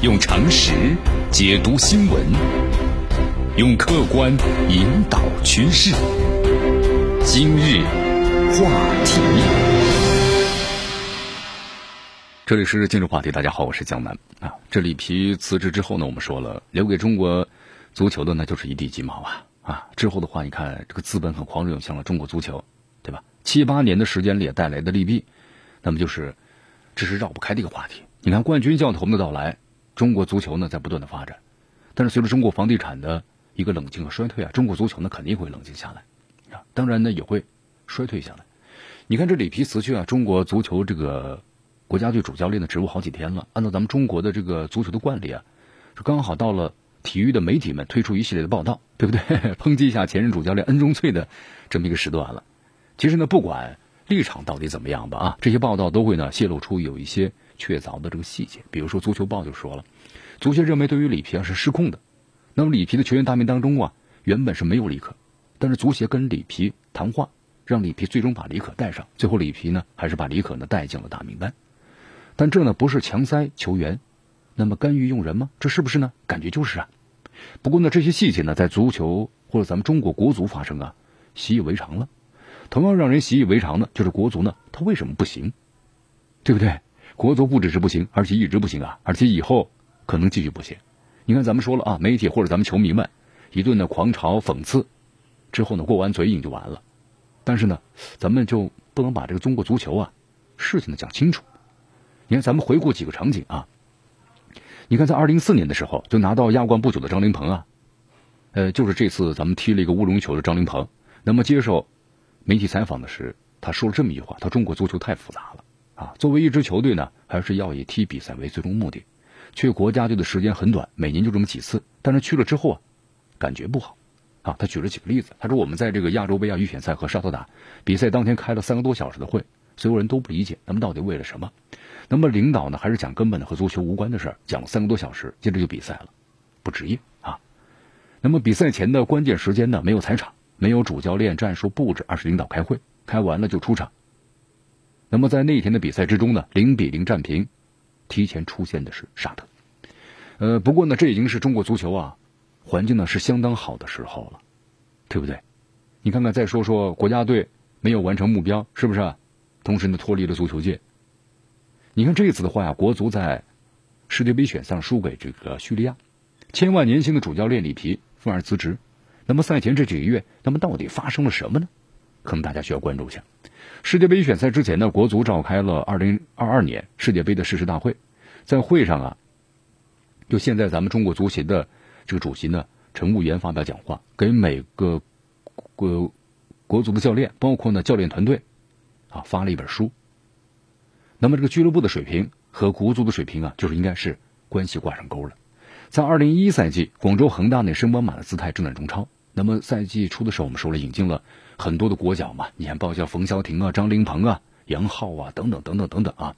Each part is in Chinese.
用常识解读新闻，用客观引导趋势。今日话题，这里是今日话题。大家好，我是江南啊。这里皮辞职之后呢，我们说了，留给中国足球的那就是一地鸡毛啊啊！之后的话，你看这个资本很狂热涌向了中国足球，对吧？七八年的时间里带来的利弊，那么就是这是绕不开的一个话题。你看冠军教头们的到来，中国足球呢在不断的发展，但是随着中国房地产的一个冷静和衰退啊，中国足球呢肯定会冷静下来啊，当然呢也会衰退下来。你看这里皮辞去啊，中国足球这个国家队主教练的职务好几天了。按照咱们中国的这个足球的惯例啊，是刚好到了体育的媒体们推出一系列的报道，对不对？抨击一下前任主教练恩中翠的这么一个时段了。其实呢，不管立场到底怎么样吧啊，这些报道都会呢泄露出有一些。确凿的这个细节，比如说足球报就说了，足协认为对于里皮啊是失控的。那么里皮的球员大名当中啊，原本是没有李可，但是足协跟里皮谈话，让里皮最终把李可带上。最后里皮呢还是把李可呢带进了大名单。但这呢不是强塞球员，那么干预用人吗？这是不是呢？感觉就是啊。不过呢这些细节呢在足球或者咱们中国国足发生啊，习以为常了。同样让人习以为常的就是国足呢，他为什么不行？对不对？国足不只是不行，而且一直不行啊！而且以后可能继续不行。你看，咱们说了啊，媒体或者咱们球迷们一顿的狂嘲讽刺之后呢，过完嘴瘾就完了。但是呢，咱们就不能把这个中国足球啊事情呢讲清楚。你看，咱们回顾几个场景啊。你看，在二零一四年的时候，就拿到亚冠不久的张琳芃啊，呃，就是这次咱们踢了一个乌龙球的张琳芃。那么接受媒体采访的时，他说了这么一句话：他中国足球太复杂了。啊，作为一支球队呢，还是要以踢比赛为最终目的。去国家队的时间很短，每年就这么几次。但是去了之后啊，感觉不好。啊，他举了几个例子。他说我们在这个亚洲杯亚预选赛和沙特打比赛当天开了三个多小时的会，所有人都不理解，那么到底为了什么？那么领导呢，还是讲根本的和足球无关的事儿，讲了三个多小时，接着就比赛了，不职业啊。那么比赛前的关键时间呢，没有踩场，没有主教练战术布置，而是领导开会，开完了就出场。那么在那一天的比赛之中呢，零比零战平，提前出现的是沙特。呃，不过呢，这已经是中国足球啊，环境呢是相当好的时候了，对不对？你看看，再说说国家队没有完成目标，是不是？同时呢，脱离了足球界。你看这次的话呀，国足在世界杯选赛输给这个叙利亚，千万年薪的主教练里皮愤而辞职。那么赛前这几个月，那么到底发生了什么呢？可能大家需要关注一下。世界杯预选赛之前呢，国足召开了二零二二年世界杯的誓师大会，在会上啊，就现在咱们中国足协的这个主席呢，陈务员发表讲话，给每个国国足的教练，包括呢教练团队，啊发了一本书。那么这个俱乐部的水平和国足的水平啊，就是应该是关系挂上钩了。在二零一一赛季，广州恒大那升班马的姿态正在中超。那么赛季初的时候，我们说了引进了很多的国脚嘛，你看包括像冯潇霆啊、张琳芃啊、杨昊啊等等等等等等啊。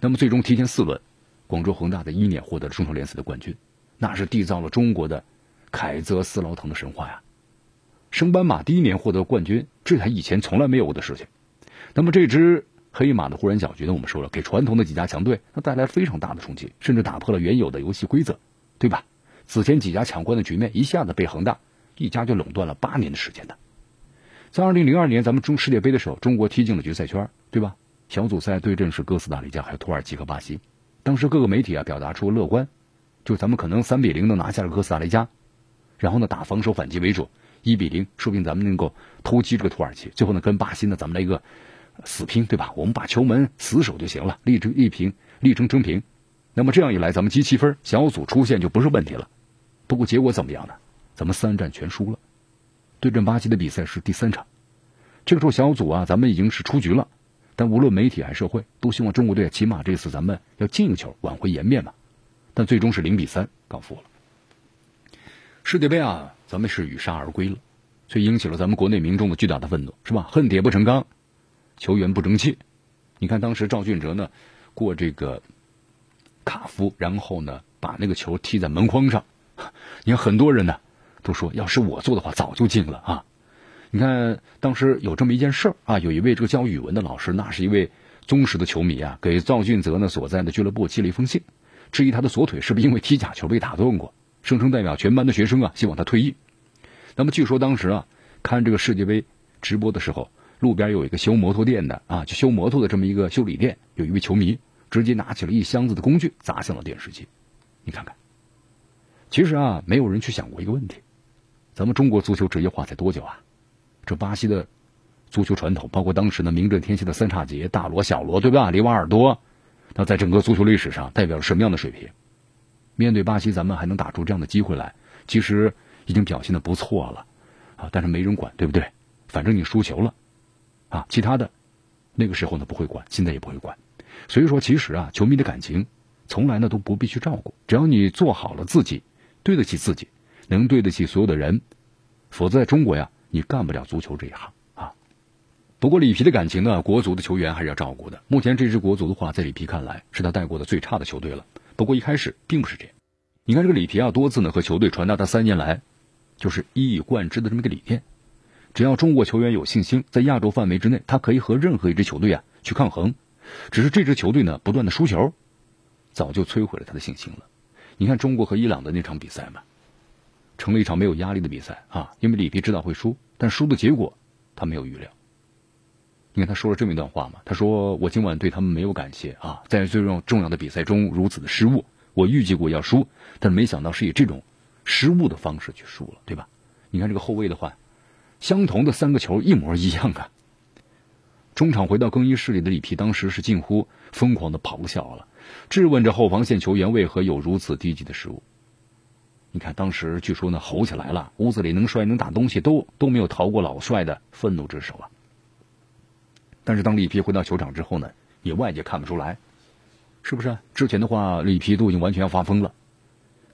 那么最终提前四轮，广州恒大在一年获得了中超联赛的冠军，那是缔造了中国的凯泽斯劳滕的神话呀。升班马第一年获得冠军，这还以前从来没有过的事情。那么这支黑马的忽然小局呢，我们说了，给传统的几家强队它带来非常大的冲击，甚至打破了原有的游戏规则，对吧？此前几家抢冠的局面一下子被恒大。一家就垄断了八年的时间的，在二零零二年咱们中世界杯的时候，中国踢进了决赛圈，对吧？小组赛对阵是哥斯达黎加，还有土耳其和巴西。当时各个媒体啊表达出乐观，就咱们可能三比零能拿下了哥斯达黎加，然后呢打防守反击为主，一比零说不定咱们能够偷击这个土耳其。最后呢跟巴西呢咱们来一个死拼，对吧？我们把球门死守就行了，力争一平，力争争平。那么这样一来，咱们积七分，小组出线就不是问题了。不过结果怎么样呢？咱们三战全输了，对阵巴西的比赛是第三场，这个时候小组啊，咱们已经是出局了。但无论媒体还是社会，都希望中国队起码这次咱们要进一球，挽回颜面嘛。但最终是零比三告负了。世界杯啊，咱们是羽杀而归了，却引起了咱们国内民众的巨大的愤怒，是吧？恨铁不成钢，球员不争气。你看当时赵俊哲呢，过这个卡夫，然后呢把那个球踢在门框上，你看很多人呢。都说要是我做的话，早就进了啊！你看当时有这么一件事儿啊，有一位这个教语文的老师，那是一位忠实的球迷啊，给赵俊泽呢所在的俱乐部寄了一封信，质疑他的左腿是不是因为踢假球被打断过，声称代表全班的学生啊，希望他退役。那么据说当时啊，看这个世界杯直播的时候，路边有一个修摩托店的啊，就修摩托的这么一个修理店，有一位球迷直接拿起了一箱子的工具砸向了电视机。你看看，其实啊，没有人去想过一个问题：咱们中国足球职业化才多久啊？这巴西的足球传统，包括当时的名震天下的三叉戟、大罗、小罗，对吧？里瓦尔多，那在整个足球历史上代表了什么样的水平？面对巴西，咱们还能打出这样的机会来，其实。已经表现的不错了，啊，但是没人管，对不对？反正你输球了，啊，其他的，那个时候呢不会管，现在也不会管。所以说，其实啊，球迷的感情从来呢都不必去照顾，只要你做好了自己，对得起自己，能对得起所有的人，否则在中国呀，你干不了足球这一行啊。不过里皮的感情呢，国足的球员还是要照顾的。目前这支国足的话，在里皮看来是他带过的最差的球队了。不过一开始并不是这样，你看这个里皮啊，多次呢和球队传达他三年来。就是一以贯之的这么一个理念，只要中国球员有信心，在亚洲范围之内，他可以和任何一支球队啊去抗衡。只是这支球队呢，不断的输球，早就摧毁了他的信心了。你看中国和伊朗的那场比赛嘛，成了一场没有压力的比赛啊，因为里皮知道会输，但输的结果他没有预料。你看他说了这么一段话嘛，他说：“我今晚对他们没有感谢啊，在最重重要的比赛中如此的失误，我预计过要输，但是没想到是以这种。”失误的方式去输了，对吧？你看这个后卫的话，相同的三个球一模一样啊。中场回到更衣室里的里皮当时是近乎疯狂的咆哮了，质问着后防线球员为何有如此低级的失误。你看当时据说呢吼起来了，屋子里能摔能打东西都都没有逃过老帅的愤怒之手啊。但是当里皮回到球场之后呢，也外界看不出来，是不是？之前的话里皮都已经完全要发疯了。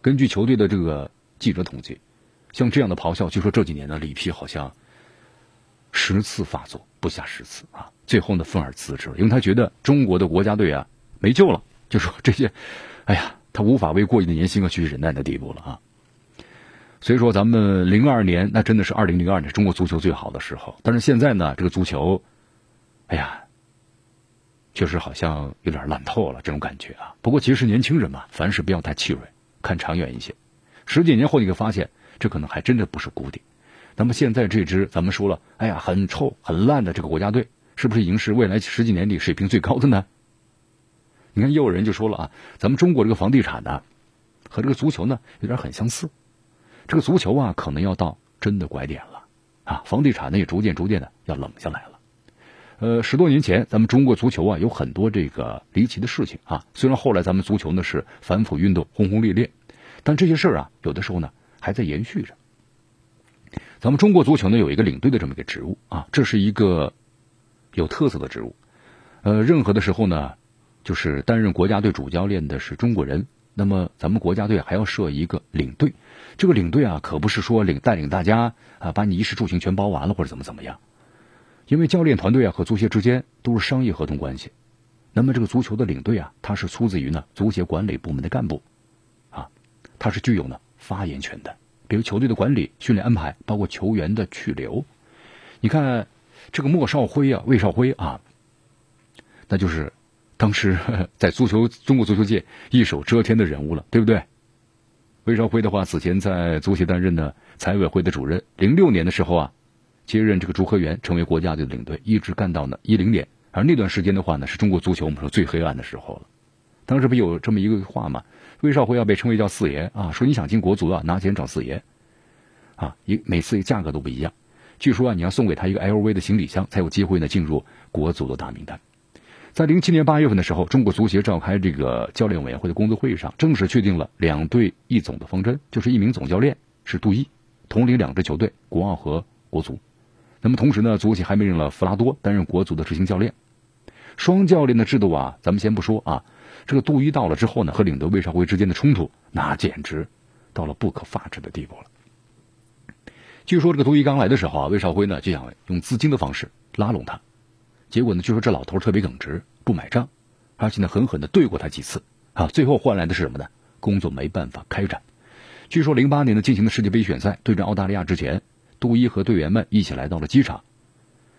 根据球队的这个。记者统计，像这样的咆哮，据说这几年呢，里皮好像十次发作不下十次啊。最后呢，愤而辞职了，因为他觉得中国的国家队啊没救了，就说这些，哎呀，他无法为过亿的年薪啊去忍耐的地步了啊。所以说，咱们零二年那真的是二零零二年中国足球最好的时候，但是现在呢，这个足球，哎呀，确实好像有点烂透了这种感觉啊。不过其实年轻人嘛，凡事不要太气锐，看长远一些。十几年后，你会发现，这可能还真的不是谷底。那么现在这支咱们说了，哎呀，很臭、很烂的这个国家队，是不是已经是未来十几年里水平最高的呢？你看，也有人就说了啊，咱们中国这个房地产呢，和这个足球呢，有点很相似。这个足球啊，可能要到真的拐点了啊，房地产呢也逐渐逐渐的要冷下来了。呃，十多年前，咱们中国足球啊，有很多这个离奇的事情啊。虽然后来咱们足球呢是反腐运动轰轰烈烈。但这些事儿啊，有的时候呢还在延续着。咱们中国足球呢有一个领队的这么一个职务啊，这是一个有特色的职务。呃，任何的时候呢，就是担任国家队主教练的是中国人，那么咱们国家队还要设一个领队。这个领队啊，可不是说领带领大家啊，把你衣食住行全包完了或者怎么怎么样。因为教练团队啊和足协之间都是商业合同关系，那么这个足球的领队啊，他是出自于呢足协管理部门的干部。啊他是具有呢发言权的，比如球队的管理、训练安排，包括球员的去留。你看这个莫少辉啊，魏少辉啊，那就是当时在足球中国足球界一手遮天的人物了，对不对？魏少辉的话，此前在足协担任呢财委会的主任，零六年的时候啊，接任这个主和员，成为国家队的领队，一直干到呢一零年。而那段时间的话呢，是中国足球我们说最黑暗的时候了。当时不有这么一个话吗？魏少辉要被称为叫四爷啊，说你想进国足啊，拿钱找四爷，啊，一每次价格都不一样。据说啊，你要送给他一个 LV 的行李箱，才有机会呢进入国足的大名单。在零七年八月份的时候，中国足协召开这个教练委员会的工作会议上，正式确定了两队一总的方针，就是一名总教练是杜伊，统领两支球队国奥和国足。那么同时呢，足协还命令了弗拉多担任国足的执行教练。双教练的制度啊，咱们先不说啊。这个杜伊到了之后呢，和领队魏少辉之间的冲突，那简直到了不可发制的地步了。据说这个杜伊刚来的时候啊，魏少辉呢就想用资金的方式拉拢他，结果呢，据说这老头特别耿直，不买账，而且呢狠狠的对过他几次啊，最后换来的是什么呢？工作没办法开展。据说零八年的进行的世界杯选赛对阵澳大利亚之前，杜伊和队员们一起来到了机场，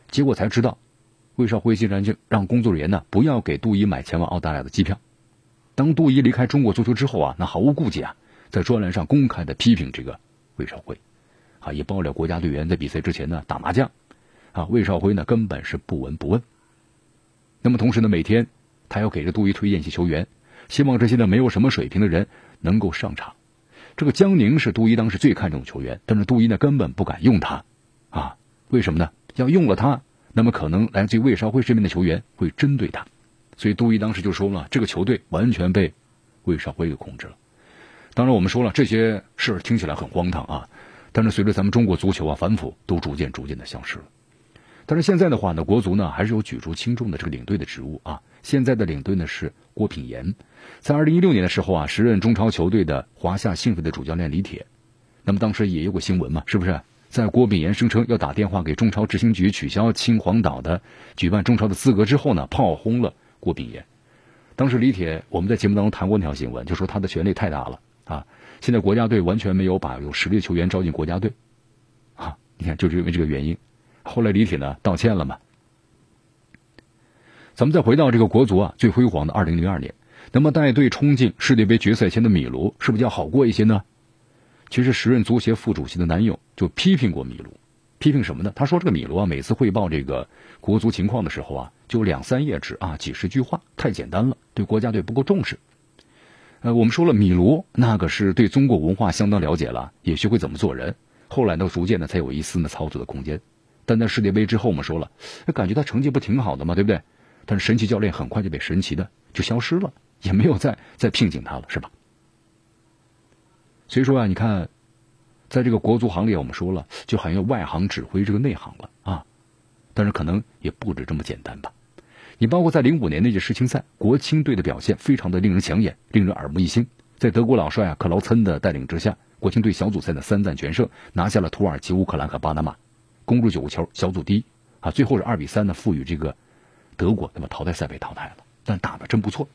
结果才知道。魏少辉竟然就让工作人员呢不要给杜伊买前往澳大利亚的机票，当杜伊离开中国足球之后啊，那毫无顾忌啊，在专栏上公开的批评这个魏少辉，啊，也爆料国家队员在比赛之前呢打麻将，啊，魏少辉呢根本是不闻不问。那么同时呢，每天他要给这杜伊推荐一些球员，希望这些呢没有什么水平的人能够上场。这个江宁是杜伊当时最看重的球员，但是杜伊呢根本不敢用他，啊，为什么呢？要用了他，那么可能来自于魏少辉身边的球员会针对他。所以杜伊当时就说了，这个球队完全被魏少辉给控制了。当然，我们说了这些事听起来很荒唐啊，但是随着咱们中国足球啊反腐，都逐渐逐渐的消失了。但是现在的话呢，国足呢还是有举足轻重的这个领队的职务啊。现在的领队呢是郭品言，在二零一六年的时候啊，时任中超球队的华夏幸福的主教练李铁，那么当时也有过新闻嘛，是不是？在郭炳炎声称要打电话给中超执行局取消青黄岛的举办中超的资格之后呢，炮轰了。郭炳炎，当时李铁我们在节目当中谈过那条新闻，就说他的权力太大了啊！现在国家队完全没有把有实力的球员招进国家队啊！你看，就是因为这个原因，后来李铁呢道歉了嘛。咱们再回到这个国足啊最辉煌的二零零二年，那么带队冲进世界杯决赛圈的米卢是不是要好过一些呢？其实时任足协副主席的男友就批评过米卢。批评什么呢？他说：“这个米卢啊，每次汇报这个国足情况的时候啊，就两三页纸啊，几十句话，太简单了，对国家队不够重视。”呃，我们说了，米卢那可是对中国文化相当了解了，也学会怎么做人。后来呢，逐渐的才有一丝呢操作的空间。但在世界杯之后，我们说了，感觉他成绩不挺好的吗？对不对？但是神奇教练很快就被神奇的就消失了，也没有再再聘请他了，是吧？所以说啊，你看。在这个国足行列，我们说了，就好像外行指挥这个内行了啊。但是可能也不止这么简单吧。你包括在零五年那届世青赛，国青队的表现非常的令人抢眼，令人耳目一新。在德国老帅啊克劳岑的带领之下，国青队小组赛的三战全胜，拿下了土耳其、乌克兰和巴拿马，攻入九个球，小组第一啊。最后是二比三呢，赋予这个德国那么淘汰赛被淘汰了，但打的真不错。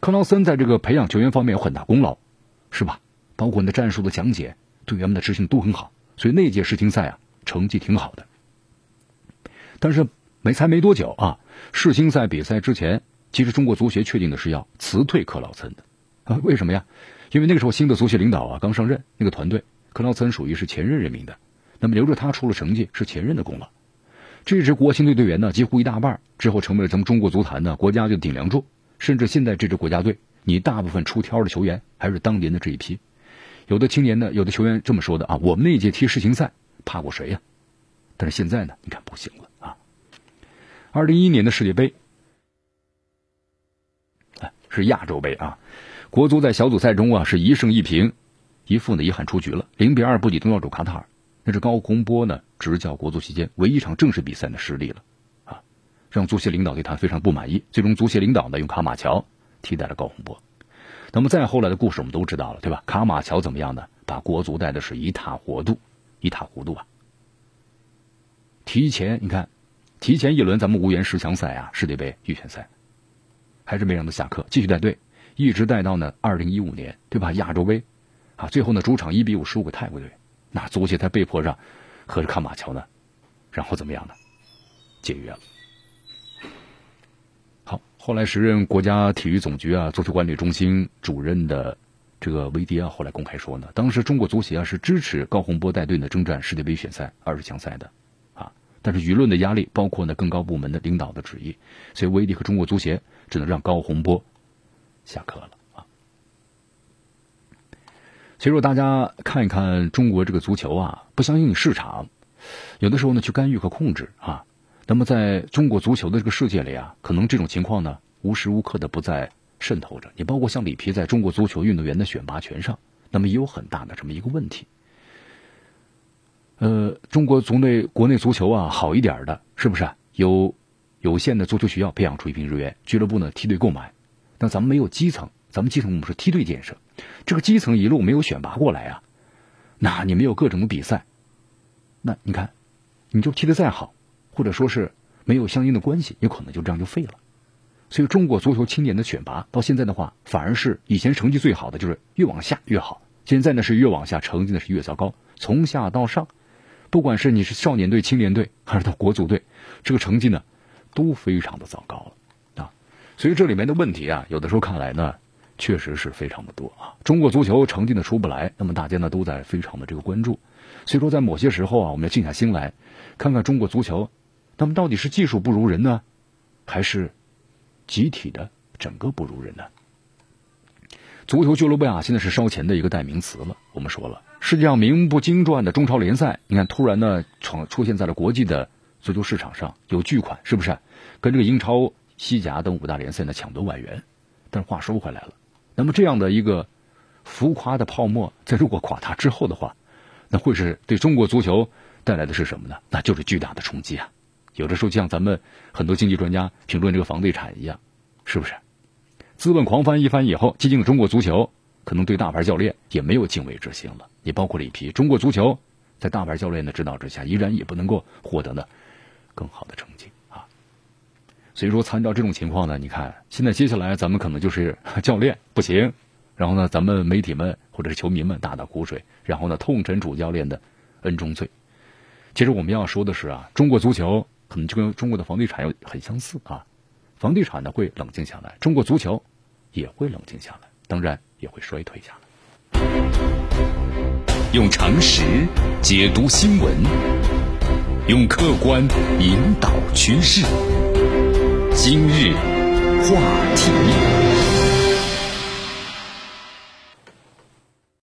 克劳森在这个培养球员方面有很大功劳，是吧？包括那战术的讲解。队员们的执行都很好，所以那届世青赛啊成绩挺好的。但是没才没多久啊，世青赛比赛之前，其实中国足协确定的是要辞退克劳岑的啊？为什么呀？因为那个时候新的足协领导啊刚上任，那个团队克劳岑属于是前任任命的，那么留着他出了成绩是前任的功劳。这支国青队队员呢，几乎一大半之后成为了咱们中国足坛的国家队顶梁柱，甚至现在这支国家队，你大部分出挑的球员还是当年的这一批。有的青年呢，有的球员这么说的啊，我们那届踢世青赛怕过谁呀？但是现在呢，你看不行了啊。二零一一年的世界杯，是亚洲杯啊，国足在小组赛中啊是一胜一平，一负呢遗憾出局了，零比二不敌东道主卡塔尔，那是高洪波呢执教国足期间唯一一场正式比赛的失利了啊，让足协领导对他非常不满意，最终足协领导呢用卡马乔替代了高洪波。那么再后来的故事我们都知道了，对吧？卡马乔怎么样呢？把国足带的是一塌糊涂，一塌糊涂啊！提前你看，提前一轮咱们无缘十强赛啊，世界杯预选赛，还是没让他下课，继续带队，一直带到呢二零一五年，对吧？亚洲杯啊，最后呢主场一比五输给泰国队，那足协才被迫让和着卡马乔呢，然后怎么样呢？解约了。好后来时任国家体育总局啊足球管理中心主任的这个维迪啊，后来公开说呢，当时中国足协啊是支持高洪波带队呢征战世界杯选赛二十强赛的，啊，但是舆论的压力，包括呢更高部门的领导的旨意，所以维迪和中国足协只能让高洪波下课了啊。所以说，大家看一看中国这个足球啊，不相信市场，有的时候呢去干预和控制啊。那么，在中国足球的这个世界里啊，可能这种情况呢，无时无刻的不在渗透着。你包括像里皮在中国足球运动员的选拔权上，那么也有很大的这么一个问题。呃，中国足内国内足球啊，好一点的，是不是有有限的足球学校培养出一批人员，俱乐部呢梯队购买？那咱们没有基层，咱们基层我们是梯队建设，这个基层一路没有选拔过来啊，那你没有各种比赛，那你看，你就踢得再好。或者说是没有相应的关系，有可能就这样就废了。所以中国足球青年的选拔到现在的话，反而是以前成绩最好的就是越往下越好，现在呢是越往下成绩呢是越糟糕。从下到上，不管是你是少年队、青年队还是到国足队，这个成绩呢都非常的糟糕了啊。所以这里面的问题啊，有的时候看来呢，确实是非常的多啊。中国足球成绩呢出不来，那么大家呢都在非常的这个关注。所以说，在某些时候啊，我们要静下心来，看看中国足球，那么到底是技术不如人呢，还是集体的整个不如人呢？足球俱乐部啊，现在是烧钱的一个代名词了。我们说了，世界上名不经传的中超联赛，你看突然呢，闯出现在了国际的足球市场上，有巨款，是不是？跟这个英超、西甲等五大联赛呢抢夺外援。但是话说回来了，那么这样的一个浮夸的泡沫，在如果垮塌之后的话，那会是对中国足球带来的是什么呢？那就是巨大的冲击啊！有的时候就像咱们很多经济专家评论这个房地产一样，是不是？资本狂翻一番以后，激进的中国足球可能对大牌教练也没有敬畏之心了。也包括了一批中国足球，在大牌教练的指导之下，依然也不能够获得呢更好的成绩。所以说，参照这种情况呢，你看现在接下来咱们可能就是 教练不行，然后呢，咱们媒体们或者是球迷们大打苦水，然后呢，痛陈主教练的恩重罪。其实我们要说的是啊，中国足球可能就跟中国的房地产有很相似啊。房地产呢会冷静下来，中国足球也会冷静下来，当然也会衰退下来。用常识解读新闻，用客观引导趋势。今日话题。